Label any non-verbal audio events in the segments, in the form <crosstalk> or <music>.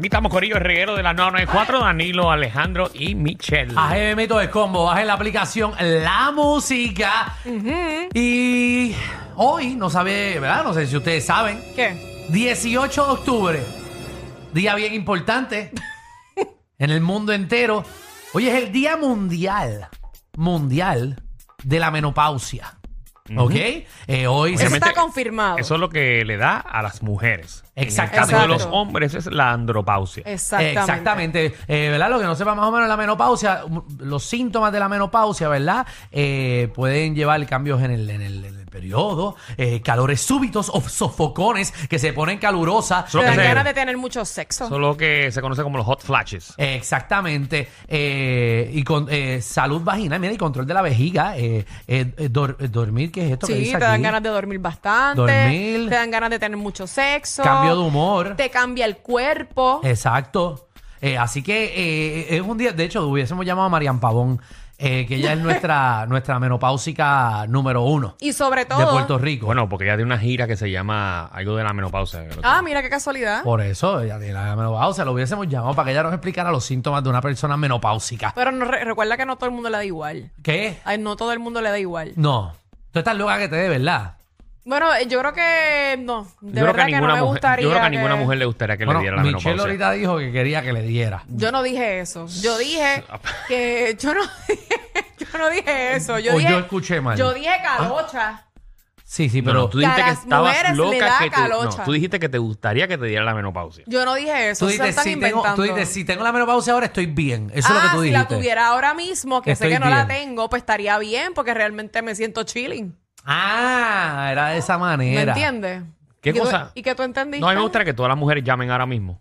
Aquí estamos Corillo, el reguero de la 994, Danilo, Alejandro y Michelle. Ajé, meto de combo, bajen la aplicación La Música. Y hoy, no sabe, ¿verdad? No sé si ustedes saben, ¿Qué? 18 de octubre, día bien importante <laughs> en el mundo entero. Hoy es el Día Mundial, Mundial de la Menopausia. ¿Ok? Eh, hoy Eso Obviamente, está confirmado. Eso es lo que le da a las mujeres. Exacto. En el caso de los Exacto. hombres es la andropausia. Exactamente. Exactamente. Eh, ¿Verdad? Lo que no sepa más o menos la menopausia, los síntomas de la menopausia, ¿verdad? Eh, pueden llevar cambios en el, en el, en el periodo, eh, calores súbitos o sofocones que se ponen calurosas. Solo Te que dan se- ganas de tener mucho sexo. Eso es lo que se conoce como los hot flashes. Exactamente. Eh, y con eh, salud vaginal, mira, y control de la vejiga. eh, eh, eh, dor- eh, dormir, ¿qué es esto? que Sí, dice te dan aquí? ganas de dormir bastante. Dormir. Te dan ganas de tener mucho sexo. Cambio de humor. Te cambia el cuerpo. Exacto. Eh, así que eh, es un día, de hecho, hubiésemos llamado a Marian Pavón, eh, que ella es nuestra, <laughs> nuestra menopáusica número uno y sobre todo. de Puerto Rico. Bueno, porque ella tiene una gira que se llama algo de la menopausia. Ah, mira qué casualidad. Por eso, ella tiene la menopausia, lo hubiésemos llamado para que ella nos explicara los síntomas de una persona menopáusica. Pero no, re- recuerda que no todo el mundo le da igual. ¿Qué? Ay, no todo el mundo le da igual. No. Tú estás loca que te dé, ¿verdad? Bueno, eh, yo creo que no. De yo creo que verdad a que, ninguna no me mujer, gustaría. yo creo que a que- ninguna mujer le gustaría que bueno, le diera la Michelle menopausia. ahorita dijo que quería que le diera. Yo no dije eso. Yo dije que. Yo no, <laughs> yo no dije eso. Yo O dije, yo escuché mal. Yo dije calocha. Sí, sí, pero no, tú dijiste que estabas loca que te, no, tú dijiste que te gustaría que te diera la menopausia. Yo no dije eso. tú, se dices, están si tengo, inventando. tú dices, si tengo la menopausia ahora estoy bien. Eso es lo ah, que tú si dijiste. la tuviera ahora mismo, que Estoy sé que no la tengo, pues estaría bien porque realmente me siento chilling. Ah, era de esa ¿Me manera. entiendes? ¿Qué ¿Y tú- cosa? ¿Y que tú entendiste? No, a mí me gustaría que todas las mujeres llamen ahora mismo.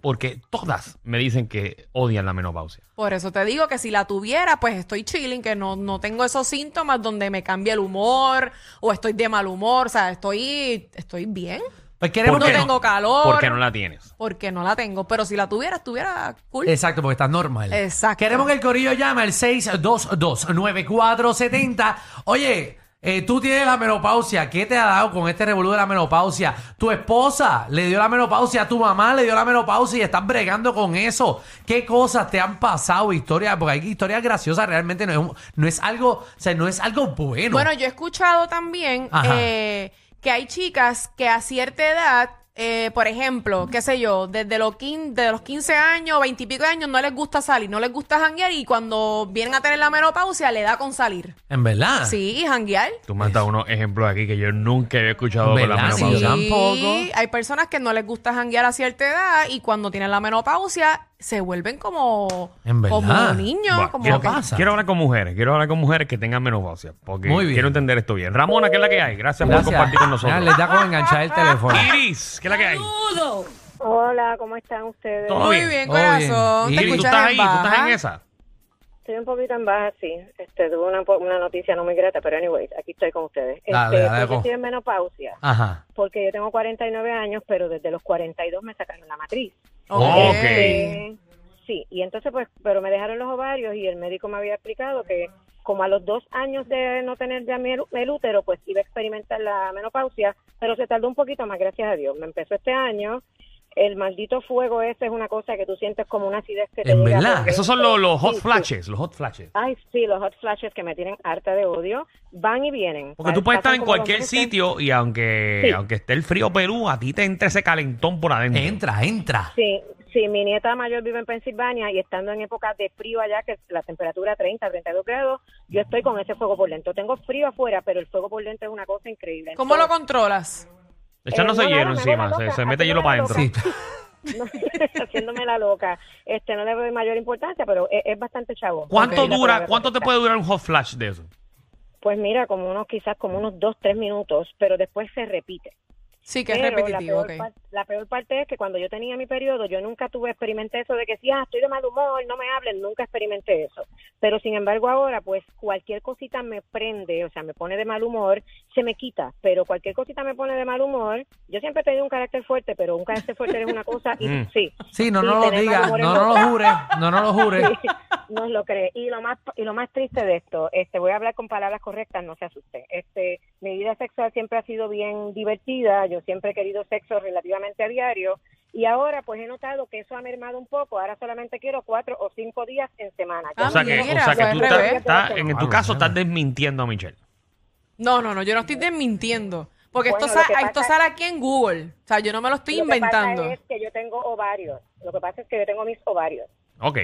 Porque todas me dicen que odian la menopausia. Por eso te digo que si la tuviera, pues estoy chilling, que no, no tengo esos síntomas donde me cambia el humor o estoy de mal humor. O sea, estoy, estoy bien. Pues queremos No que- tengo calor. Porque no la tienes. Porque no la tengo. Pero si la tuviera, estuviera cool. Exacto, porque estás normal. Exacto. Queremos que el corillo llame al 622-9470. Oye, eh, tú tienes la menopausia. ¿Qué te ha dado con este revolú de la menopausia? Tu esposa le dio la menopausia, tu mamá le dio la menopausia y estás bregando con eso. ¿Qué cosas te han pasado? Historias, porque hay historias graciosas, realmente no es, un- no es algo, o sea, no es algo bueno. Bueno, yo he escuchado también Ajá. eh, que hay chicas que a cierta edad, eh, por ejemplo, qué sé yo, desde los, quin- de los 15 años, 20 y pico de años, no les gusta salir, no les gusta janguear y cuando vienen a tener la menopausia le da con salir. en verdad. Sí, janguear. Tú me has dado unos ejemplos aquí que yo nunca había escuchado con la ¿Verdad? Sí. menopausia. tampoco. hay personas que no les gusta janguear a cierta edad y cuando tienen la menopausia se vuelven como, En verdad. como niños. Bueno, como quiero, que- pasa? quiero hablar con mujeres, quiero hablar con mujeres que tengan menopausia, porque Muy bien. quiero entender esto bien. Ramona, ¿qué es la que hay? Gracias, Gracias. por compartir con Ya, nosotros. les da con enganchar el teléfono. Iris, ¿qué es la que hay? Hola, ¿cómo están ustedes? Todo Muy bien. bien, Todo bien. corazón. Te Iris, ¿tú escuchas estás en ahí? ¿Tú estás en esa? Estoy un poquito en baja, sí. Este, tuve una, po- una noticia no muy grata, pero anyways, aquí estoy con ustedes. Dale, este, dale, yo con- estoy en menopausia, Ajá. porque yo tengo 49 años, pero desde los 42 me sacaron la matriz. Ok. Sí, y entonces pues, pero me dejaron los ovarios y el médico me había explicado que como a los dos años de no tener ya mi el útero, pues iba a experimentar la menopausia, pero se tardó un poquito más, gracias a Dios. Me empezó este año. El maldito fuego ese es una cosa que tú sientes como una acidez que te ¿En llega verdad? Esos son los, los hot Sí, sí. flashes, los hot flashes. Ay, sí, los hot flashes que me tienen harta de odio van y vienen. Porque tú puedes estar en cualquier sitio y aunque, Sí. aunque esté el frío Perú, a ti te entra ese calentón por adentro. Entra, entra. Sí, sí, mi nieta mayor vive en Pensilvania y estando en época de frío allá, que la temperatura 30, 32 grados, yo estoy con ese fuego por dentro. Tengo frío afuera, pero el fuego por dentro es una cosa increíble. ¿Cómo lo controlas? Echándose Eh, no, no, hielo me encima, se, mete hielo para adentro. <laughs> no, haciéndome la loca. Este, no le doy mayor importancia, pero es, es bastante chavo. ¿Cuánto dura, cuánto te puede durar un hot flash de eso? Pues mira, como unos, quizás como unos dos, tres minutos, pero después se repite. Sí, que es Pero repetitivo, La peor, ok. par- la peor parte es que cuando yo tenía mi periodo, yo nunca tuve, experimenté eso de que si, ah, estoy de mal humor, no me hablen, nunca experimenté eso. Pero sin embargo ahora, pues cualquier cosita me prende, o sea, me pone de mal humor, se me quita. Pero cualquier cosita me pone de mal humor. Yo siempre he tenido un carácter fuerte, pero un carácter fuerte es una cosa y <laughs> Mm. sí. Sí, no, no lo digas, no, no lo jure, no, no lo <laughs> jure. Sí, no lo cree. Y lo más y lo más triste de esto, este voy a hablar con palabras correctas, no se asuste. Este, mi vida sexual siempre ha sido bien divertida, yo siempre he querido sexo relativamente a diario Y ahora pues he notado que eso ha mermado un poco. Ahora solamente quiero cuatro o cinco días en semana. Ah, o sea que, mira, o sea que fue tú estás, en tu Ah, caso estás desmintiendo a Michelle. No, no, no, yo no estoy desmintiendo. Porque Bueno, esto, lo sa- que esto sale aquí en Google. O sea, yo no me lo estoy Lo que inventando. pasa es que yo tengo ovarios. Lo que pasa es que yo tengo mis ovarios. Ok.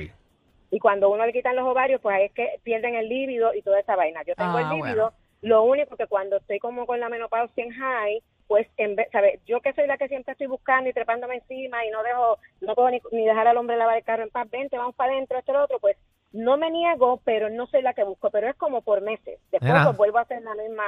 Y cuando uno le quitan los ovarios, pues ahí es que pierden el líbido y toda esa vaina. Yo tengo Ah, el líbido. bueno. Lo único que cuando estoy como con la menopausia en high, pues en vez, ¿sabes? Yo que soy la que siempre estoy buscando y trepándome encima y no dejo, no puedo ni, ni dejar al hombre lavar el carro en paz, vente, vamos para adentro, esto, lo otro, pues no me niego, pero no soy la que busco, pero es como por meses. Después pues, vuelvo a hacer la misma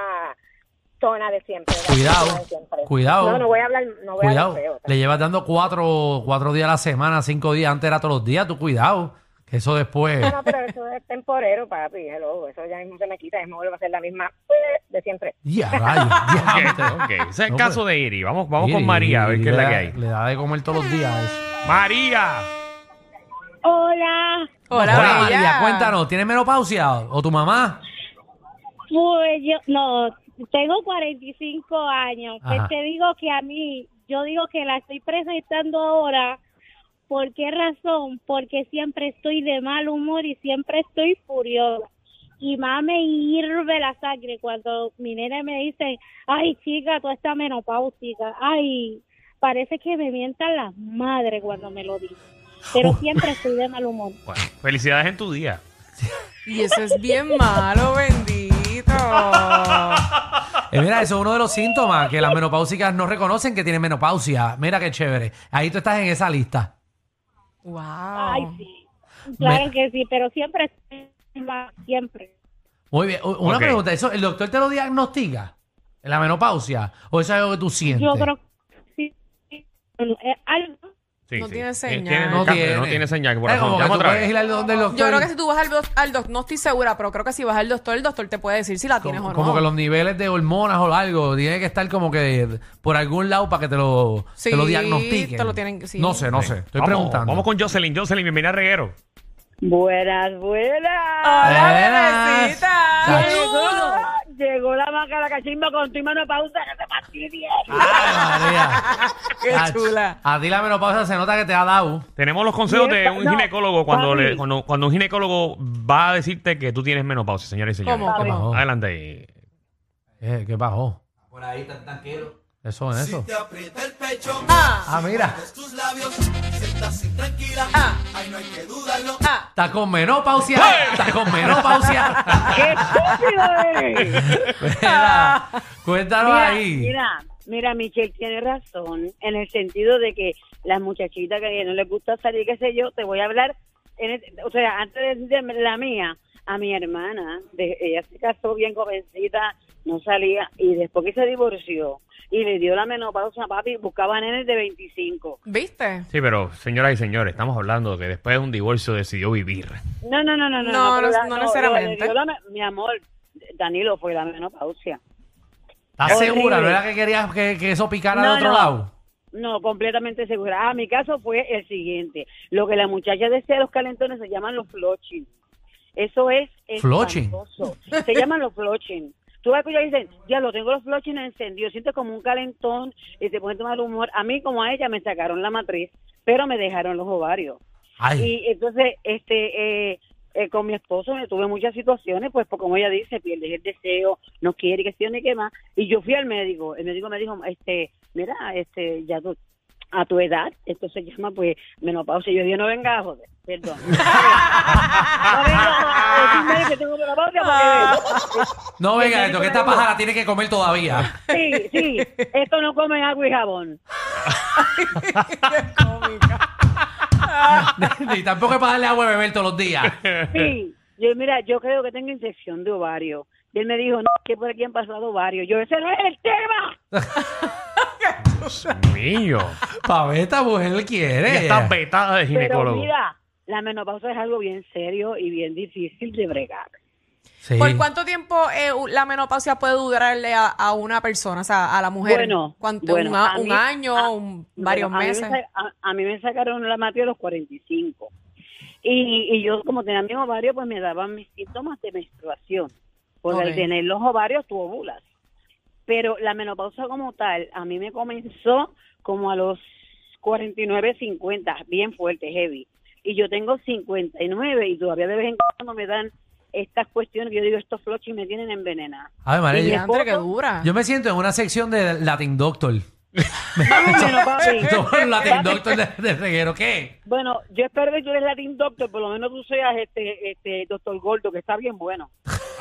zona de siempre. Cuidado, misma de siempre. cuidado. No, no voy a hablar, no voy a Cuidado. hablar feo. Le llevas dando cuatro, cuatro días a la semana, cinco días, antes era todos los días, tú cuidado. Que eso después. No, no, pero eso es temporero, papi. Hello, eso ya mismo se me quita, mismo vuelvo a hacer la misma eh, de siempre. Ya, rayos, <laughs> diantre. Ok, ok. Ese es el No, caso pues. de Iri. Vamos, vamos con María a ver qué es la que hay. Le da de comer todos los días eso. María. Hola, Hola, Hola. María, cuéntanos, ¿tienes menopausia o tu mamá? pues yo, no, tengo 45 años. Pues te digo que a mí, yo digo que la estoy presentando ahora. ¿Por qué razón? Porque siempre estoy de mal humor y siempre estoy furiosa. Y más me hierve la sangre cuando mi nene me dice, ay chica, tú estás menopáusica. Ay, parece que me mientan las madres cuando me lo dicen. Pero <laughs> siempre estoy de mal humor. Bueno, felicidades en tu día. <laughs> Y eso es bien malo, bendito. Eh, mira, eso es uno de los síntomas que las menopáusicas no reconocen que tienen menopausia. Mira qué chévere. Ahí tú estás en esa lista. Wow. Ay, sí. Claro Me- que sí, pero siempre, siempre. Muy bien. Una pregunta, ¿eso el doctor te lo diagnostica? ¿La menopausia? ¿O eso es algo que tú sientes? Yo creo que sí. Eh, algo. Sí, No sí. tiene Eh, señal. No cambio, tiene. no tiene señal. Eh, como que Llama tú otra puedes vez. ir al donde el doctor. Yo creo que si tú vas al, doc- al doctor, no estoy segura, pero creo que si vas al doctor, el doctor te puede decir si la tienes como, o no. como que los niveles de hormonas o algo tiene que estar como que por algún lado para que te lo, Sí, te lo diagnostiquen. te lo tienen que- sí. No sé, no sé. Estoy vamos, preguntando. Vamos con Jocelyn. Jocelyn, bienvenida a Reguero. Buenas, buenas. Hola, Buenas. bebecita. Llegó la maca la cachimba con tu mano pausa que te fastidia. Ay, María. <laughs> Qué chula. A ti la menopausia se nota que te ha dado. Tenemos los consejos de un No, ginecólogo cuando, papi. le, cuando, cuando un ginecólogo va a decirte que tú tienes menopausia, señores y señores. ¿Cómo, ¿Qué bajó? Adelante. ahí. Eh, ¿Qué bajó? Por ahí tan tranquilo. Eso es eso. Te aprieta el pecho, Ah, Ah, mira. tus labios, así tranquila. Ah. Ay, no hay que dudarlo. ah. Está con menopausia. Está con menopausia. ¡Qué estúpido eres! Mira, cuéntanos Mira, ahí. mira, mira, Michelle tiene razón en el sentido de que las muchachitas que no les gusta salir, qué sé yo, te voy a hablar, en el- o sea, antes de decirte la mía, a mi hermana, de- ella se casó bien jovencita, no salía, y después que se divorció y le dio la menopausa a papi, buscaba nenes de 25. ¿Viste? Sí, pero señoras y señores, estamos hablando de que después de un divorcio decidió vivir. No, no, no, no, no. No, pero no- la- no le necesariamente. dio la mi amor, Danilo, fue la menopausia. ¿Estás segura? ¿No era que querías que, que eso picara No, de otro no. lado? No, completamente segura. Ah, mi caso fue el siguiente. Lo que la muchacha decía de los calentones se llaman los floching. Eso es Floching. Se llaman los floching. Tú vas a escuchar y dicen, ya lo tengo los floching encendidos, sientes como un calentón y te pones de mal humor. A mí, como a ella, me sacaron la matriz, pero me dejaron los ovarios. Ay, Y entonces, este, eh, eh, con mi esposo me tuve muchas situaciones, pues, pues, como ella dice, pierdes el deseo, no quiere que sea ni qué más. Y yo fui al médico, el médico me dijo, este, mira, este, ya tú, a tu edad, esto se llama, pues, menopausia. Yo dije, no venga a joder, perdón. <laughs> no venga a que tengo menopausia porque... no venga esto, que esta paja la tiene que comer todavía. Sí, sí, esto no come agua y jabón. y tampoco es para darle agua a beber todos los días. Sí, yo, mira, yo creo que tengo infección de ovario. Y él me dijo, no, que por aquí han pasado varios. Yo, ese no es el tema. <laughs> Dios mío. Pa' ver, esta mujer quiere. Está vetada de Pero ginecólogo. mira, la menopausia es algo bien serio y bien difícil de bregar. Sí. ¿Por cuánto tiempo eh, la menopausia puede durarle a, a una persona, o sea, a la mujer? Bueno, ¿Cuánto? bueno, un, a- a un mí- año, a- un- varios Bueno, a mí me meses. sa- A, a mí me sacaron la matriz a los 45. Y, y yo, como tenía mis ovarios, pues me daban mis síntomas de menstruación. Porque Ok. al tener los ovarios, tú ovulas. Pero la menopausia como tal, a mí me comenzó como a los 49, 50, bien fuerte, heavy. Y yo tengo 59 y todavía de vez en cuando me dan estas cuestiones que yo digo, estos flochis me tienen envenenada. A ver, María, yo- Diantre, qué esposo- dura. yo me siento en una sección de Latin Doctor. Más o menos, papi. <laughs> Todo el Latin Doctor de, de reguero. ¿Qué? Bueno, yo espero que tú eres Latin Doctor, por lo menos tú seas este, este Doctor Gordo, que está bien bueno.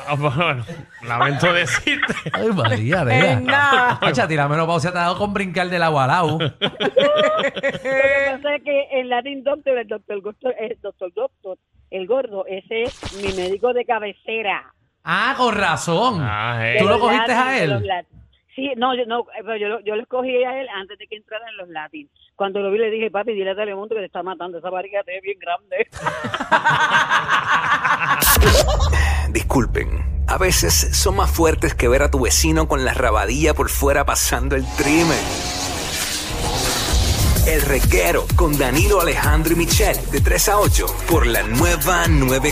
Ah, bueno, lamento decirte. Ay, María, nena. nada. Ocha, a ti la menopausia te ha dado con brincar del agua al <laughs> agua. Lo que pasa es que el Latin Doctor, el Doctor el Doctor Doctor, el gordo, ese es mi médico de cabecera. Ah, con razón. Ah, eh. ¿Tú lo cogiste a él? Sí, no, yo, no, pero yo, lo- yo lo escogí a él antes de que entrara en los Latin. Cuando lo vi le dije, papi, dile a Telemundo que te está matando, esa barriga te ve bien grande. <laughs> Disculpen, a veces son más fuertes que ver a tu vecino con la rabadilla por fuera pasando el trimen. El reguero con Danilo Alejandro y Michel de 3 a 8 por la nueva 9.